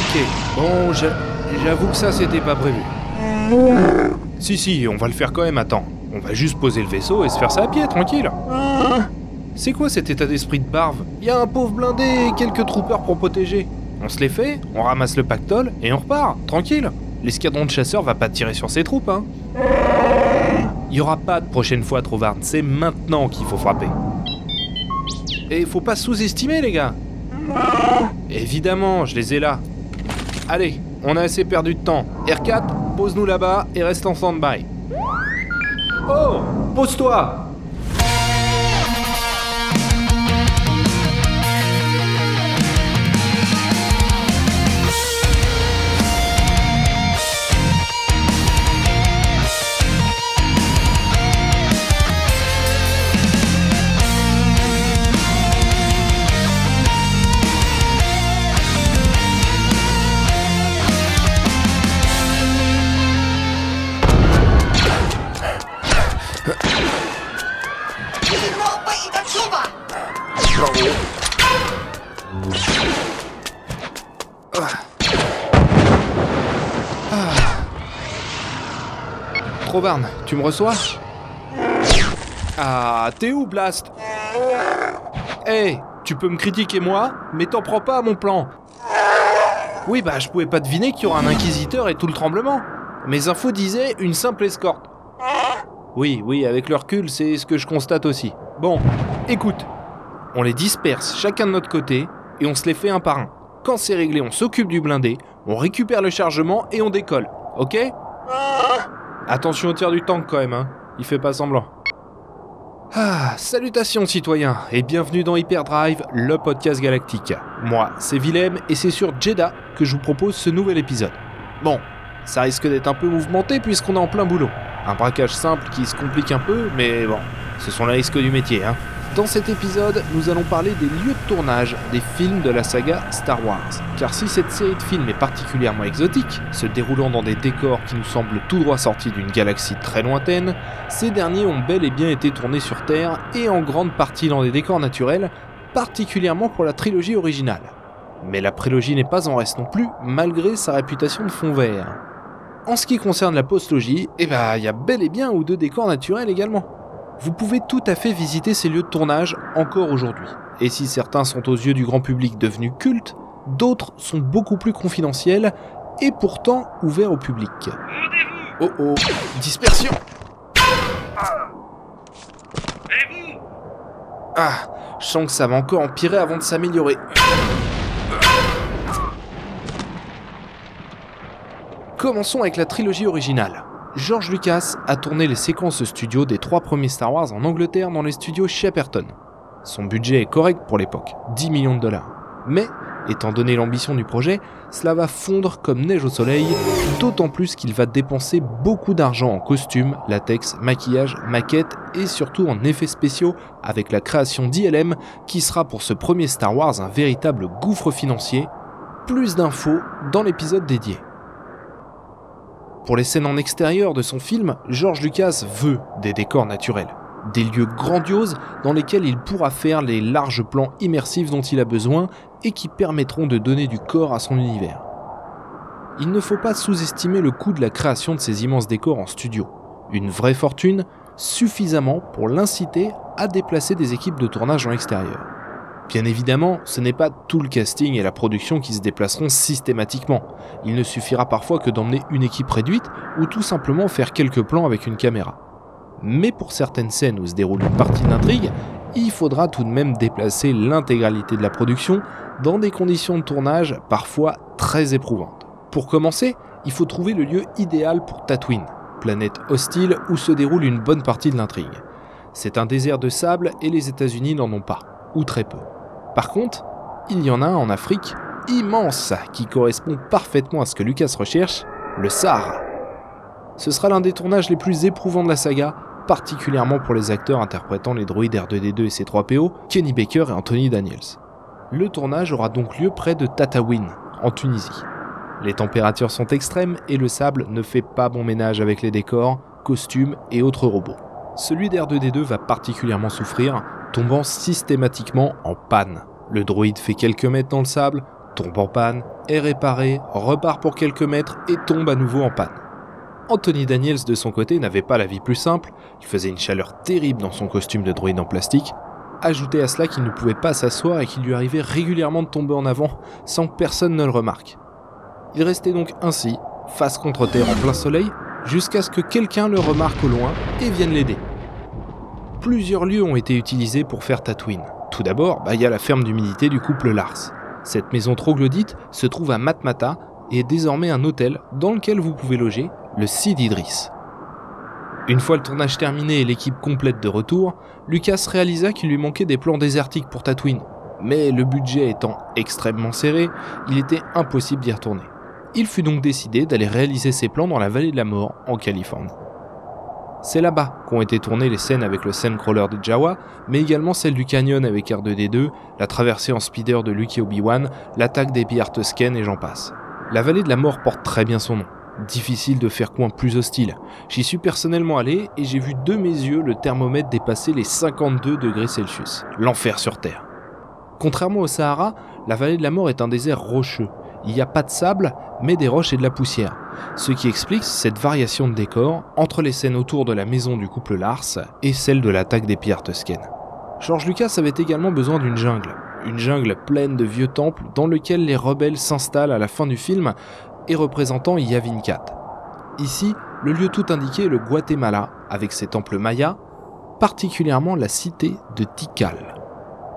Ok, bon, j'avoue que ça c'était pas prévu. Si, si, on va le faire quand même, attends. On va juste poser le vaisseau et se faire ça à pied, tranquille. C'est quoi cet état d'esprit de barve? Y a un pauvre blindé et quelques troopers pour protéger. On se les fait, on ramasse le pactole et on repart, tranquille. L'escadron de chasseurs va pas tirer sur ses troupes, hein. Y aura pas de prochaine fois, Trovarne, c'est maintenant qu'il faut frapper. Et faut pas sous-estimer, les gars. Évidemment, je les ai là. Allez, on a assez perdu de temps. R4, pose-nous là-bas et reste en stand-by. Oh Pose-toi tu me reçois Ah, t'es où, Blast Hé, tu peux me critiquer moi, mais t'en prends pas à mon plan. Oui, bah je pouvais pas deviner qu'il y aura un inquisiteur et tout le tremblement. Mes infos disaient une simple escorte. Oui, oui, avec le recul, c'est ce que je constate aussi. Bon, écoute, on les disperse chacun de notre côté et on se les fait un par un. Quand c'est réglé, on s'occupe du blindé, on récupère le chargement et on décolle. Ok? Attention au tir du tank quand même, hein. Il fait pas semblant. Ah, salutations citoyens et bienvenue dans Hyperdrive, le podcast galactique. Moi, c'est Willem et c'est sur Jeddah que je vous propose ce nouvel épisode. Bon, ça risque d'être un peu mouvementé puisqu'on est en plein boulot. Un braquage simple qui se complique un peu, mais bon, ce sont les risques du métier, hein. Dans cet épisode, nous allons parler des lieux de tournage des films de la saga Star Wars. Car si cette série de films est particulièrement exotique, se déroulant dans des décors qui nous semblent tout droit sortis d'une galaxie très lointaine, ces derniers ont bel et bien été tournés sur Terre et en grande partie dans des décors naturels, particulièrement pour la trilogie originale. Mais la prélogie n'est pas en reste non plus, malgré sa réputation de fond vert. En ce qui concerne la postlogie, eh ben, il y a bel et bien ou deux décors naturels également vous pouvez tout à fait visiter ces lieux de tournage encore aujourd'hui. Et si certains sont aux yeux du grand public devenus cultes, d'autres sont beaucoup plus confidentiels et pourtant ouverts au public. Oh oh, dispersion Ah, je sens que ça va encore empirer avant de s'améliorer. Commençons avec la trilogie originale. George Lucas a tourné les séquences studio des trois premiers Star Wars en Angleterre dans les studios Shepperton. Son budget est correct pour l'époque, 10 millions de dollars. Mais, étant donné l'ambition du projet, cela va fondre comme neige au soleil, d'autant plus qu'il va dépenser beaucoup d'argent en costumes, latex, maquillage, maquettes et surtout en effets spéciaux avec la création d'ILM qui sera pour ce premier Star Wars un véritable gouffre financier. Plus d'infos dans l'épisode dédié. Pour les scènes en extérieur de son film, George Lucas veut des décors naturels, des lieux grandioses dans lesquels il pourra faire les larges plans immersifs dont il a besoin et qui permettront de donner du corps à son univers. Il ne faut pas sous-estimer le coût de la création de ces immenses décors en studio. Une vraie fortune, suffisamment pour l'inciter à déplacer des équipes de tournage en extérieur. Bien évidemment, ce n'est pas tout le casting et la production qui se déplaceront systématiquement. Il ne suffira parfois que d'emmener une équipe réduite ou tout simplement faire quelques plans avec une caméra. Mais pour certaines scènes où se déroule une partie d'intrigue, il faudra tout de même déplacer l'intégralité de la production dans des conditions de tournage parfois très éprouvantes. Pour commencer, il faut trouver le lieu idéal pour Tatooine, planète hostile où se déroule une bonne partie de l'intrigue. C'est un désert de sable et les États-Unis n'en ont pas, ou très peu. Par contre, il y en a un en Afrique immense qui correspond parfaitement à ce que Lucas recherche, le Sahara. Ce sera l'un des tournages les plus éprouvants de la saga, particulièrement pour les acteurs interprétant les droïdes R2D2 et C3PO, Kenny Baker et Anthony Daniels. Le tournage aura donc lieu près de Tataouine, en Tunisie. Les températures sont extrêmes et le sable ne fait pas bon ménage avec les décors, costumes et autres robots. Celui d'R2D2 va particulièrement souffrir, tombant systématiquement en panne. Le droïde fait quelques mètres dans le sable, tombe en panne, est réparé, repart pour quelques mètres et tombe à nouveau en panne. Anthony Daniels de son côté n'avait pas la vie plus simple, il faisait une chaleur terrible dans son costume de droïde en plastique, Ajoutez à cela qu'il ne pouvait pas s'asseoir et qu'il lui arrivait régulièrement de tomber en avant sans que personne ne le remarque. Il restait donc ainsi, face contre terre en plein soleil, jusqu'à ce que quelqu'un le remarque au loin et vienne l'aider. Plusieurs lieux ont été utilisés pour faire Tatooine. Tout d'abord, bah, il y a la ferme d'humidité du couple Lars. Cette maison troglodyte se trouve à Matmata et est désormais un hôtel dans lequel vous pouvez loger, le Sid Idris. Une fois le tournage terminé et l'équipe complète de retour, Lucas réalisa qu'il lui manquait des plans désertiques pour Tatooine. Mais le budget étant extrêmement serré, il était impossible d'y retourner. Il fut donc décidé d'aller réaliser ses plans dans la vallée de la mort, en Californie. C'est là-bas qu'ont été tournées les scènes avec le Crawler de Jawa, mais également celles du canyon avec R2D2, la traversée en speeder de Luke Obi-Wan, l'attaque des Pierre Tusken et j'en passe. La vallée de la mort porte très bien son nom. Difficile de faire coin plus hostile. J'y suis personnellement allé et j'ai vu de mes yeux le thermomètre dépasser les 52 degrés Celsius. L'enfer sur Terre. Contrairement au Sahara, la vallée de la mort est un désert rocheux. Il n'y a pas de sable, mais des roches et de la poussière. Ce qui explique cette variation de décor entre les scènes autour de la maison du couple Lars et celle de l'attaque des pierres Tusken. George Lucas avait également besoin d'une jungle. Une jungle pleine de vieux temples dans lequel les rebelles s'installent à la fin du film et représentant Yavinkat. Ici, le lieu tout indiqué est le Guatemala, avec ses temples mayas, particulièrement la cité de Tikal.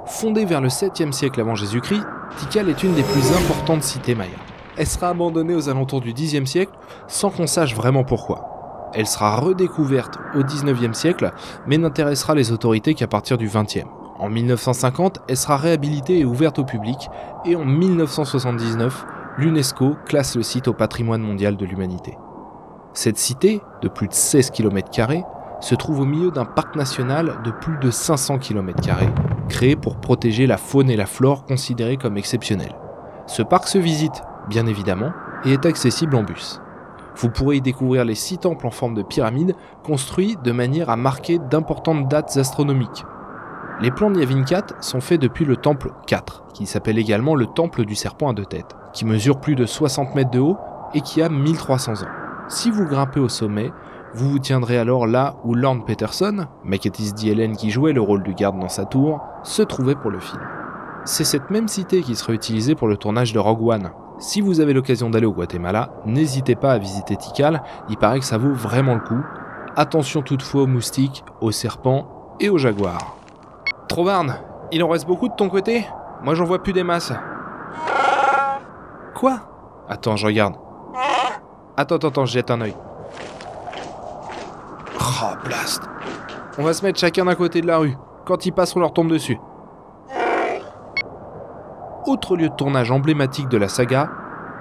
Fondée vers le 7e siècle avant Jésus-Christ, Tikal est une des plus importantes cités mayas. Elle sera abandonnée aux alentours du 10e siècle sans qu'on sache vraiment pourquoi. Elle sera redécouverte au 19e siècle, mais n'intéressera les autorités qu'à partir du 20e. En 1950, elle sera réhabilitée et ouverte au public, et en 1979, l'UNESCO classe le site au patrimoine mondial de l'humanité. Cette cité, de plus de 16 km, se trouve au milieu d'un parc national de plus de 500 km, créé pour protéger la faune et la flore considérées comme exceptionnelles. Ce parc se visite, bien évidemment, et est accessible en bus. Vous pourrez y découvrir les six temples en forme de pyramide construits de manière à marquer d'importantes dates astronomiques. Les plans de Yavinkat sont faits depuis le temple 4, qui s'appelle également le temple du serpent à deux têtes qui mesure plus de 60 mètres de haut et qui a 1300 ans. Si vous grimpez au sommet, vous vous tiendrez alors là où Lorne Peterson, Maketis DLN qui jouait le rôle du garde dans sa tour, se trouvait pour le film. C'est cette même cité qui sera utilisée pour le tournage de Rogue One. Si vous avez l'occasion d'aller au Guatemala, n'hésitez pas à visiter Tikal, il paraît que ça vaut vraiment le coup. Attention toutefois aux moustiques, aux serpents et aux jaguars. Trovarne, il en reste beaucoup de ton côté? Moi j'en vois plus des masses. Quoi? Attends, je regarde. Attends, attends, je jette un oeil. Oh, blast On va se mettre chacun d'un côté de la rue. Quand ils passent, on leur tombe dessus. Autre lieu de tournage emblématique de la saga,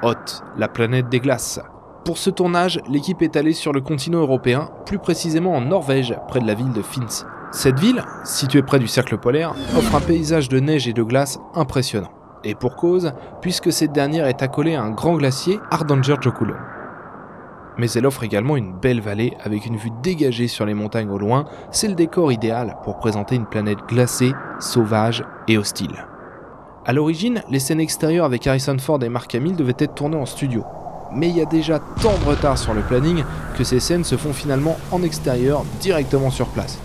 Hoth, la planète des glaces. Pour ce tournage, l'équipe est allée sur le continent européen, plus précisément en Norvège, près de la ville de Finns. Cette ville, située près du cercle polaire, offre un paysage de neige et de glace impressionnant. Et pour cause, puisque cette dernière est accolée à un grand glacier, Ardanger Jokulon. Mais elle offre également une belle vallée avec une vue dégagée sur les montagnes au loin, c'est le décor idéal pour présenter une planète glacée, sauvage et hostile. A l'origine, les scènes extérieures avec Harrison Ford et Mark Hamill devaient être tournées en studio. Mais il y a déjà tant de retard sur le planning que ces scènes se font finalement en extérieur directement sur place.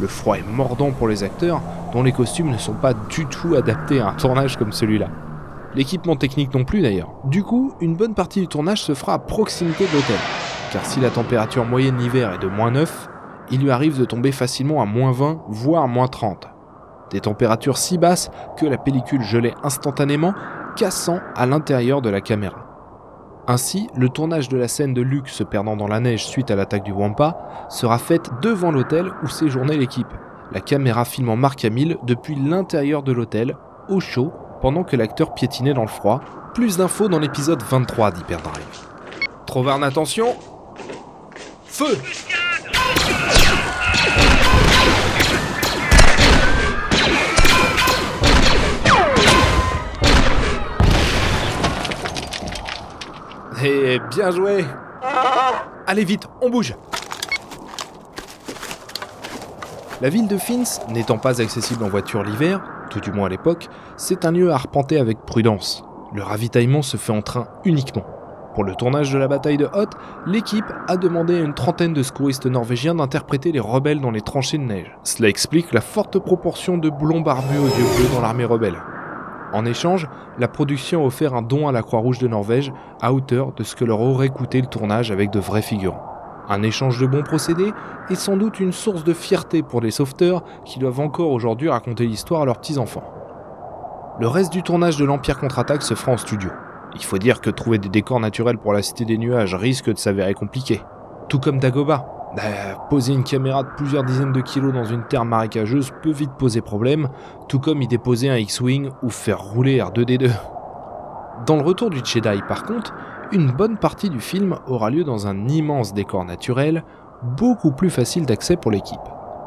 Le froid est mordant pour les acteurs, dont les costumes ne sont pas du tout adaptés à un tournage comme celui-là. L'équipement technique non plus d'ailleurs. Du coup, une bonne partie du tournage se fera à proximité de l'hôtel. Car si la température moyenne l'hiver est de moins 9, il lui arrive de tomber facilement à moins 20, voire moins 30. Des températures si basses que la pellicule gelait instantanément, cassant à l'intérieur de la caméra. Ainsi, le tournage de la scène de Luke se perdant dans la neige suite à l'attaque du Wampa sera faite devant l'hôtel où séjournait l'équipe. La caméra filmant Mark Hamill depuis l'intérieur de l'hôtel, au chaud, pendant que l'acteur piétinait dans le froid. Plus d'infos dans l'épisode 23 d'Hyperdrive. Trovarne, attention Feu Et bien joué Allez vite, on bouge La ville de Fins, n'étant pas accessible en voiture l'hiver, tout du moins à l'époque, c'est un lieu à arpenter avec prudence. Le ravitaillement se fait en train uniquement. Pour le tournage de la bataille de Hoth, l'équipe a demandé à une trentaine de secouristes norvégiens d'interpréter les rebelles dans les tranchées de neige. Cela explique la forte proportion de blonds barbus aux yeux bleus dans l'armée rebelle. En échange, la production a offert un don à la Croix-Rouge de Norvège à hauteur de ce que leur aurait coûté le tournage avec de vrais figurants. Un échange de bons procédés est sans doute une source de fierté pour les sauveteurs qui doivent encore aujourd'hui raconter l'histoire à leurs petits-enfants. Le reste du tournage de l'Empire contre-attaque se fera en studio. Il faut dire que trouver des décors naturels pour la Cité des Nuages risque de s'avérer compliqué. Tout comme Dagoba. Bah, poser une caméra de plusieurs dizaines de kilos dans une terre marécageuse peut vite poser problème, tout comme y déposer un X-Wing ou faire rouler R2D2. Dans le retour du Jedi, par contre, une bonne partie du film aura lieu dans un immense décor naturel, beaucoup plus facile d'accès pour l'équipe.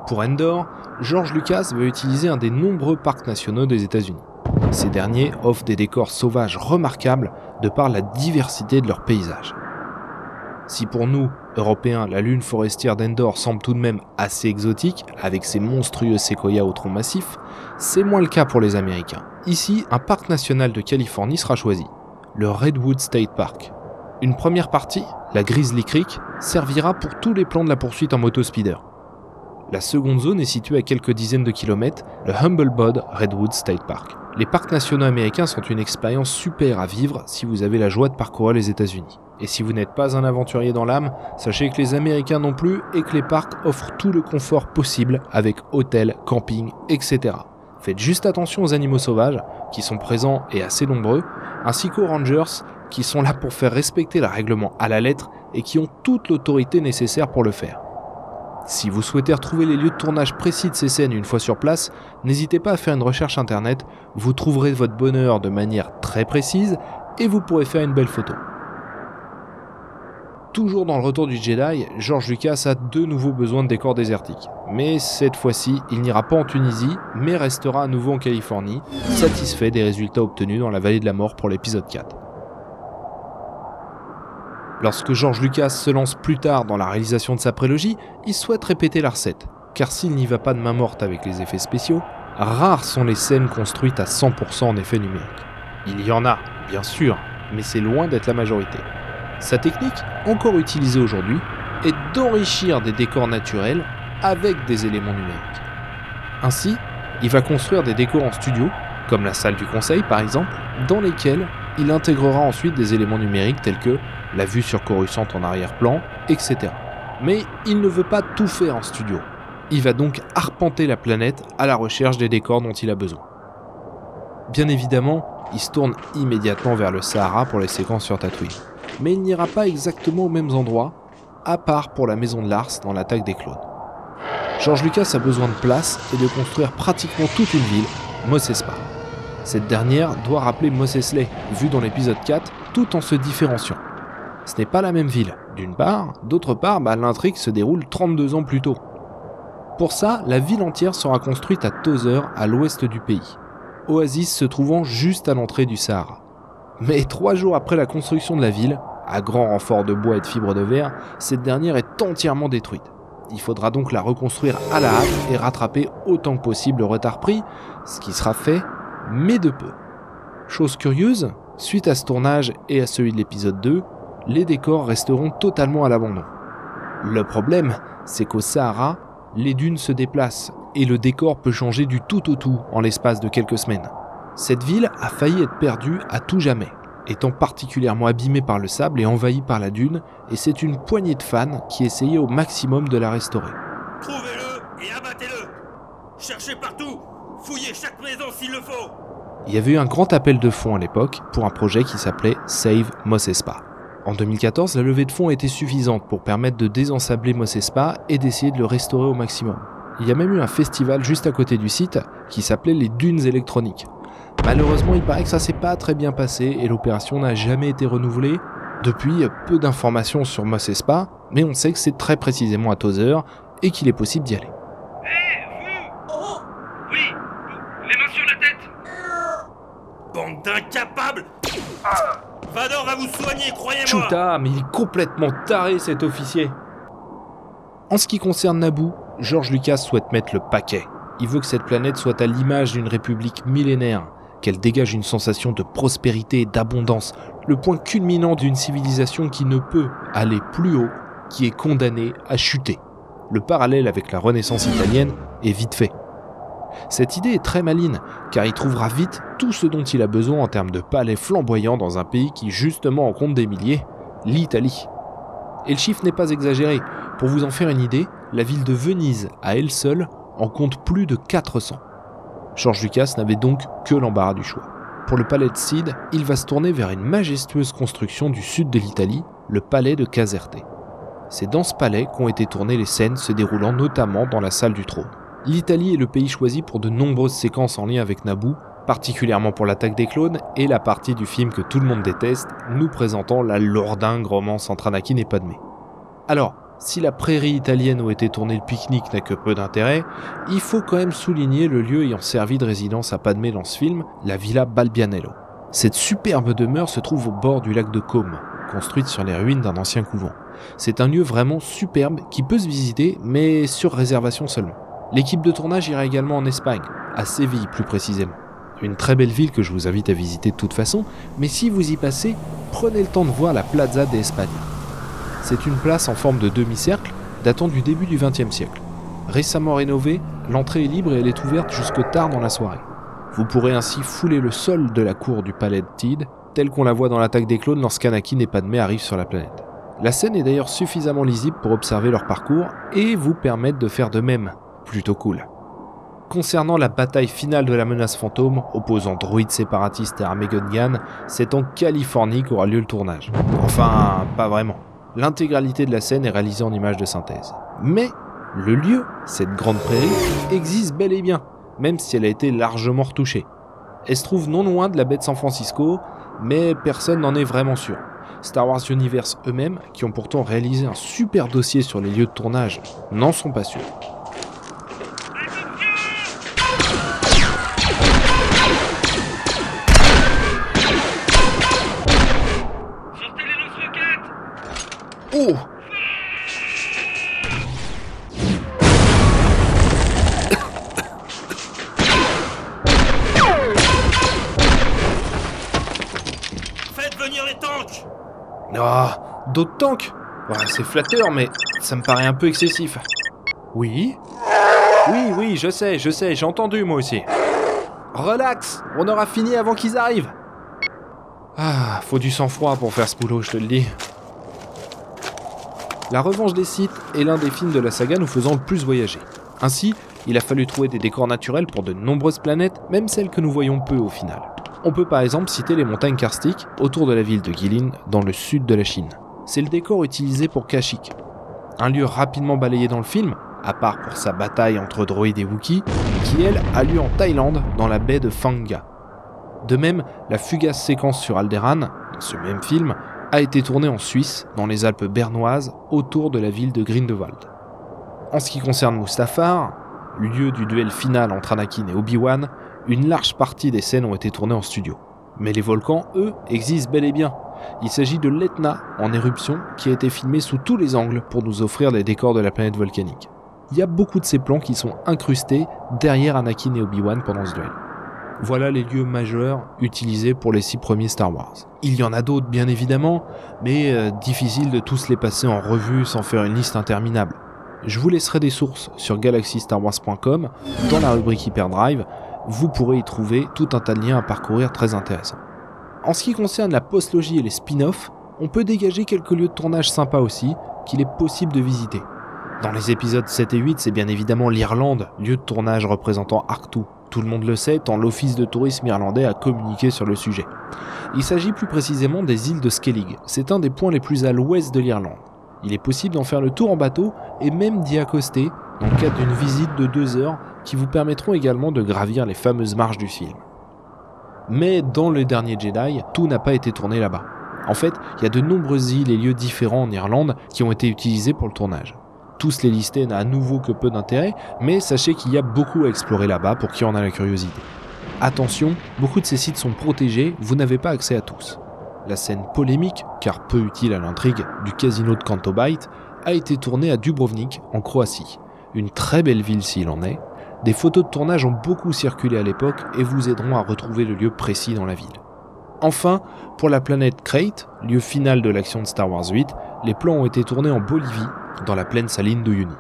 Pour Endor, George Lucas veut utiliser un des nombreux parcs nationaux des États-Unis. Ces derniers offrent des décors sauvages remarquables de par la diversité de leurs paysages. Si pour nous, Européens, la lune forestière d'Endor semble tout de même assez exotique, avec ses monstrueux séquoias au tronc massif, c'est moins le cas pour les Américains. Ici, un parc national de Californie sera choisi, le Redwood State Park. Une première partie, la Grizzly Creek, servira pour tous les plans de la poursuite en motospeeder. La seconde zone est située à quelques dizaines de kilomètres, le Humblebod Redwood State Park. Les parcs nationaux américains sont une expérience super à vivre si vous avez la joie de parcourir les États-Unis. Et si vous n'êtes pas un aventurier dans l'âme, sachez que les Américains non plus et que les parcs offrent tout le confort possible avec hôtels, camping, etc. Faites juste attention aux animaux sauvages, qui sont présents et assez nombreux, ainsi qu'aux rangers, qui sont là pour faire respecter le règlement à la lettre et qui ont toute l'autorité nécessaire pour le faire. Si vous souhaitez retrouver les lieux de tournage précis de ces scènes une fois sur place, n'hésitez pas à faire une recherche internet, vous trouverez votre bonheur de manière très précise et vous pourrez faire une belle photo. Toujours dans le retour du Jedi, George Lucas a de nouveau besoin de décors désertiques. Mais cette fois-ci, il n'ira pas en Tunisie, mais restera à nouveau en Californie, satisfait des résultats obtenus dans la vallée de la mort pour l'épisode 4. Lorsque George Lucas se lance plus tard dans la réalisation de sa prélogie, il souhaite répéter la recette, car s'il n'y va pas de main morte avec les effets spéciaux, rares sont les scènes construites à 100% en effets numériques. Il y en a, bien sûr, mais c'est loin d'être la majorité. Sa technique, encore utilisée aujourd'hui, est d'enrichir des décors naturels avec des éléments numériques. Ainsi, il va construire des décors en studio, comme la salle du conseil par exemple, dans lesquels il intégrera ensuite des éléments numériques tels que la vue sur Coruscant en arrière-plan, etc. Mais il ne veut pas tout faire en studio. Il va donc arpenter la planète à la recherche des décors dont il a besoin. Bien évidemment, il se tourne immédiatement vers le Sahara pour les séquences sur Tatooine. Mais il n'ira pas exactement aux mêmes endroits, à part pour la maison de Lars dans l'attaque des clones. George Lucas a besoin de place et de construire pratiquement toute une ville, Mos Espa. Cette dernière doit rappeler Mos Eisley, vu dans l'épisode 4, tout en se différenciant. Ce n'est pas la même ville, d'une part, d'autre part, bah, l'intrigue se déroule 32 ans plus tôt. Pour ça, la ville entière sera construite à Tozer, à l'ouest du pays, oasis se trouvant juste à l'entrée du Sahara. Mais trois jours après la construction de la ville, à grand renfort de bois et de fibres de verre, cette dernière est entièrement détruite. Il faudra donc la reconstruire à la hâte et rattraper autant que possible le retard pris, ce qui sera fait, mais de peu. Chose curieuse, suite à ce tournage et à celui de l'épisode 2, les décors resteront totalement à l'abandon. Le problème, c'est qu'au Sahara, les dunes se déplacent et le décor peut changer du tout au tout en l'espace de quelques semaines. Cette ville a failli être perdue à tout jamais, étant particulièrement abîmée par le sable et envahie par la dune, et c'est une poignée de fans qui essayaient au maximum de la restaurer. Trouvez-le et abattez-le Cherchez partout Fouillez chaque maison s'il le faut Il y avait eu un grand appel de fonds à l'époque pour un projet qui s'appelait Save Mos Espa. En 2014, la levée de fonds était suffisante pour permettre de désensabler Mos Espa et d'essayer de le restaurer au maximum. Il y a même eu un festival juste à côté du site qui s'appelait les Dunes électroniques. Malheureusement, il paraît que ça s'est pas très bien passé et l'opération n'a jamais été renouvelée. Depuis, peu d'informations sur Mos Espa, mais on sait que c'est très précisément à Tozer et qu'il est possible d'y aller. Hé, vous Oui Les mains sur la tête Bande d'incapables Vador va vous soigner, croyez-moi Chuta, mais il est complètement taré cet officier. En ce qui concerne Naboo, George Lucas souhaite mettre le paquet. Il veut que cette planète soit à l'image d'une république millénaire, qu'elle dégage une sensation de prospérité et d'abondance, le point culminant d'une civilisation qui ne peut aller plus haut, qui est condamnée à chuter. Le parallèle avec la Renaissance italienne est vite fait. Cette idée est très maligne, car il trouvera vite tout ce dont il a besoin en termes de palais flamboyants dans un pays qui justement en compte des milliers, l'Italie. Et le chiffre n'est pas exagéré. Pour vous en faire une idée, la ville de Venise, à elle seule, en compte plus de 400. George Lucas n'avait donc que l'embarras du choix. Pour le palais de Cid, il va se tourner vers une majestueuse construction du sud de l'Italie, le palais de Caserte. C'est dans ce palais qu'ont été tournées les scènes se déroulant notamment dans la salle du trône. L'Italie est le pays choisi pour de nombreuses séquences en lien avec Naboo, particulièrement pour l'attaque des clones et la partie du film que tout le monde déteste, nous présentant la lourdingue romance entre Anakin et Padmé. Alors, si la prairie italienne où était tourné le pique-nique n'a que peu d'intérêt, il faut quand même souligner le lieu ayant servi de résidence à Padmé dans ce film, la Villa Balbianello. Cette superbe demeure se trouve au bord du lac de Côme, construite sur les ruines d'un ancien couvent. C'est un lieu vraiment superbe qui peut se visiter, mais sur réservation seulement. L'équipe de tournage ira également en Espagne, à Séville plus précisément. Une très belle ville que je vous invite à visiter de toute façon, mais si vous y passez, prenez le temps de voir la Plaza de. C'est une place en forme de demi-cercle datant du début du XXe siècle. Récemment rénovée, l'entrée est libre et elle est ouverte jusque tard dans la soirée. Vous pourrez ainsi fouler le sol de la cour du palais de Tid, tel qu'on la voit dans l'attaque des clones lorsqu'Anakin et Padmé arrivent sur la planète. La scène est d'ailleurs suffisamment lisible pour observer leur parcours et vous permettre de faire de même. Plutôt cool. Concernant la bataille finale de la menace fantôme, opposant droïdes séparatistes et armée Gungan, c'est en Californie qu'aura lieu le tournage. Enfin, pas vraiment l'intégralité de la scène est réalisée en images de synthèse. Mais le lieu, cette grande prairie, existe bel et bien, même si elle a été largement retouchée. Elle se trouve non loin de la baie de San Francisco, mais personne n'en est vraiment sûr. Star Wars Universe eux-mêmes, qui ont pourtant réalisé un super dossier sur les lieux de tournage, n'en sont pas sûrs. Oh Faites venir les tanks Ah, d'autres tanks? C'est flatteur, mais ça me paraît un peu excessif. Oui Oui, oui, je sais, je sais, j'ai entendu moi aussi. Relax, on aura fini avant qu'ils arrivent. Ah, faut du sang-froid pour faire ce boulot, je te le dis. La Revanche des Sith est l'un des films de la saga nous faisant le plus voyager. Ainsi, il a fallu trouver des décors naturels pour de nombreuses planètes, même celles que nous voyons peu au final. On peut par exemple citer les montagnes karstiques autour de la ville de Guilin, dans le sud de la Chine. C'est le décor utilisé pour Kashyyyk, un lieu rapidement balayé dans le film, à part pour sa bataille entre droïdes et Wookiees, qui elle a lieu en Thaïlande, dans la baie de Phanga. De même, la fugace séquence sur Alderaan, dans ce même film, a été tourné en Suisse, dans les Alpes bernoises, autour de la ville de Grindelwald. En ce qui concerne Mustafar, lieu du duel final entre Anakin et Obi-Wan, une large partie des scènes ont été tournées en studio. Mais les volcans, eux, existent bel et bien. Il s'agit de l'Etna en éruption qui a été filmé sous tous les angles pour nous offrir les décors de la planète volcanique. Il y a beaucoup de ces plans qui sont incrustés derrière Anakin et Obi-Wan pendant ce duel. Voilà les lieux majeurs utilisés pour les six premiers Star Wars. Il y en a d'autres bien évidemment, mais euh, difficile de tous les passer en revue sans faire une liste interminable. Je vous laisserai des sources sur galaxystarwars.com dans la rubrique Hyperdrive. Vous pourrez y trouver tout un tas de liens à parcourir très intéressants. En ce qui concerne la postlogie et les spin-offs, on peut dégager quelques lieux de tournage sympas aussi qu'il est possible de visiter. Dans les épisodes 7 et 8, c'est bien évidemment l'Irlande, lieu de tournage représentant Arctou. Tout le monde le sait, tant l'Office de tourisme irlandais a communiqué sur le sujet. Il s'agit plus précisément des îles de Skellig. C'est un des points les plus à l'ouest de l'Irlande. Il est possible d'en faire le tour en bateau et même d'y accoster dans le cadre d'une visite de deux heures qui vous permettront également de gravir les fameuses marches du film. Mais dans le dernier Jedi, tout n'a pas été tourné là-bas. En fait, il y a de nombreuses îles et lieux différents en Irlande qui ont été utilisés pour le tournage tous les lister n'a à nouveau que peu d'intérêt, mais sachez qu'il y a beaucoup à explorer là-bas pour qui en a la curiosité. Attention, beaucoup de ces sites sont protégés, vous n'avez pas accès à tous. La scène polémique, car peu utile à l'intrigue, du casino de Kantobite a été tournée à Dubrovnik, en Croatie. Une très belle ville s'il en est, Des photos de tournage ont beaucoup circulé à l'époque et vous aideront à retrouver le lieu précis dans la ville. Enfin, pour la planète Crate, lieu final de l'action de Star Wars 8, les plans ont été tournés en Bolivie, dans la plaine saline d'Uyuni.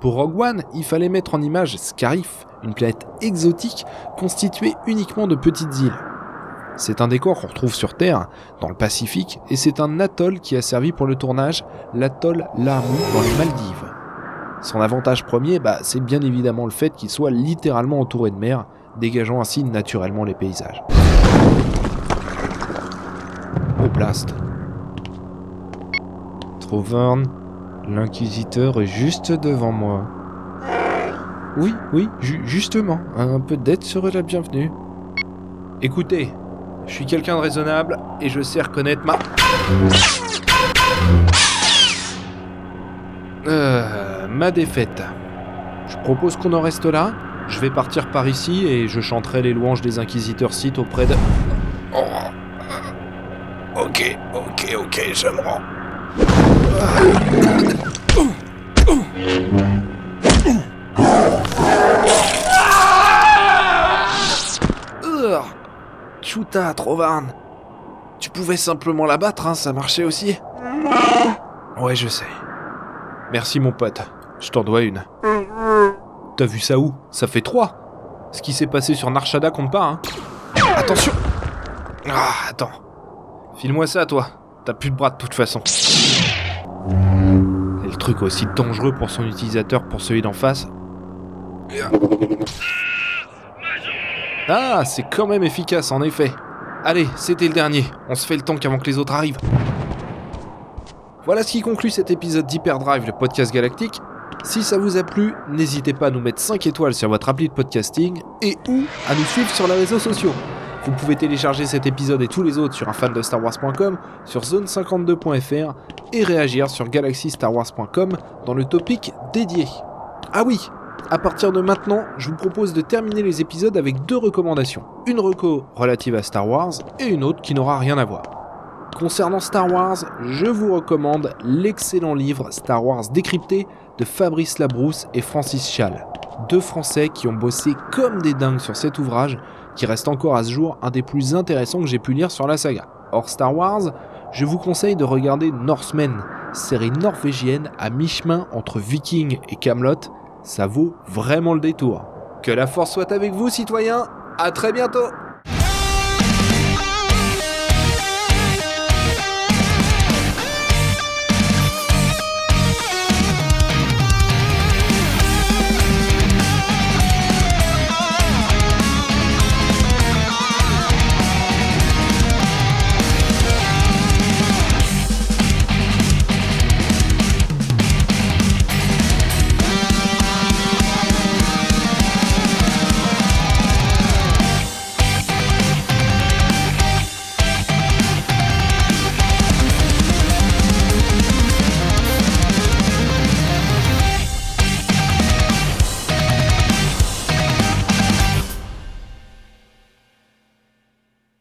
Pour Rogue One, il fallait mettre en image Scarif, une planète exotique constituée uniquement de petites îles. C'est un décor qu'on retrouve sur Terre, dans le Pacifique, et c'est un atoll qui a servi pour le tournage, l'atoll Lamu dans les Maldives. Son avantage premier, bah, c'est bien évidemment le fait qu'il soit littéralement entouré de mer, dégageant ainsi naturellement les paysages. Trovern, l'inquisiteur est juste devant moi. Oui, oui, justement, un peu d'aide serait la bienvenue. Écoutez, je suis quelqu'un de raisonnable et je sais reconnaître ma... Euh, ma défaite. Je propose qu'on en reste là. Je vais partir par ici et je chanterai les louanges des inquisiteurs Sith auprès de... Oh. Ok, ok, ok, je me rends. Chuta, Trovarn. Tu pouvais simplement la battre, hein, ça marchait aussi. Ouais, je sais. Merci mon pote, je t'en dois une. T'as vu ça où? Ça fait trois. Ce qui s'est passé sur Narshada compte pas, hein. Attention Ah, attends. File-moi ça, toi. T'as plus de bras de toute façon. Et le truc aussi dangereux pour son utilisateur pour celui d'en face. Ah, c'est quand même efficace en effet. Allez, c'était le dernier. On se fait le temps qu'avant que les autres arrivent. Voilà ce qui conclut cet épisode d'Hyperdrive, le podcast galactique. Si ça vous a plu, n'hésitez pas à nous mettre 5 étoiles sur votre appli de podcasting et ou à nous suivre sur les réseaux sociaux. Vous pouvez télécharger cet épisode et tous les autres sur un fan de Star Wars.com, sur zone52.fr et réagir sur galaxystarwars.com dans le topic dédié. Ah oui, à partir de maintenant, je vous propose de terminer les épisodes avec deux recommandations. Une reco relative à Star Wars et une autre qui n'aura rien à voir. Concernant Star Wars, je vous recommande l'excellent livre Star Wars décrypté de Fabrice Labrousse et Francis Chal, deux Français qui ont bossé comme des dingues sur cet ouvrage, qui reste encore à ce jour un des plus intéressants que j'ai pu lire sur la saga. Hors Star Wars, je vous conseille de regarder Norsemen, série norvégienne à mi-chemin entre Viking et Camelot. Ça vaut vraiment le détour. Que la force soit avec vous, citoyens. À très bientôt.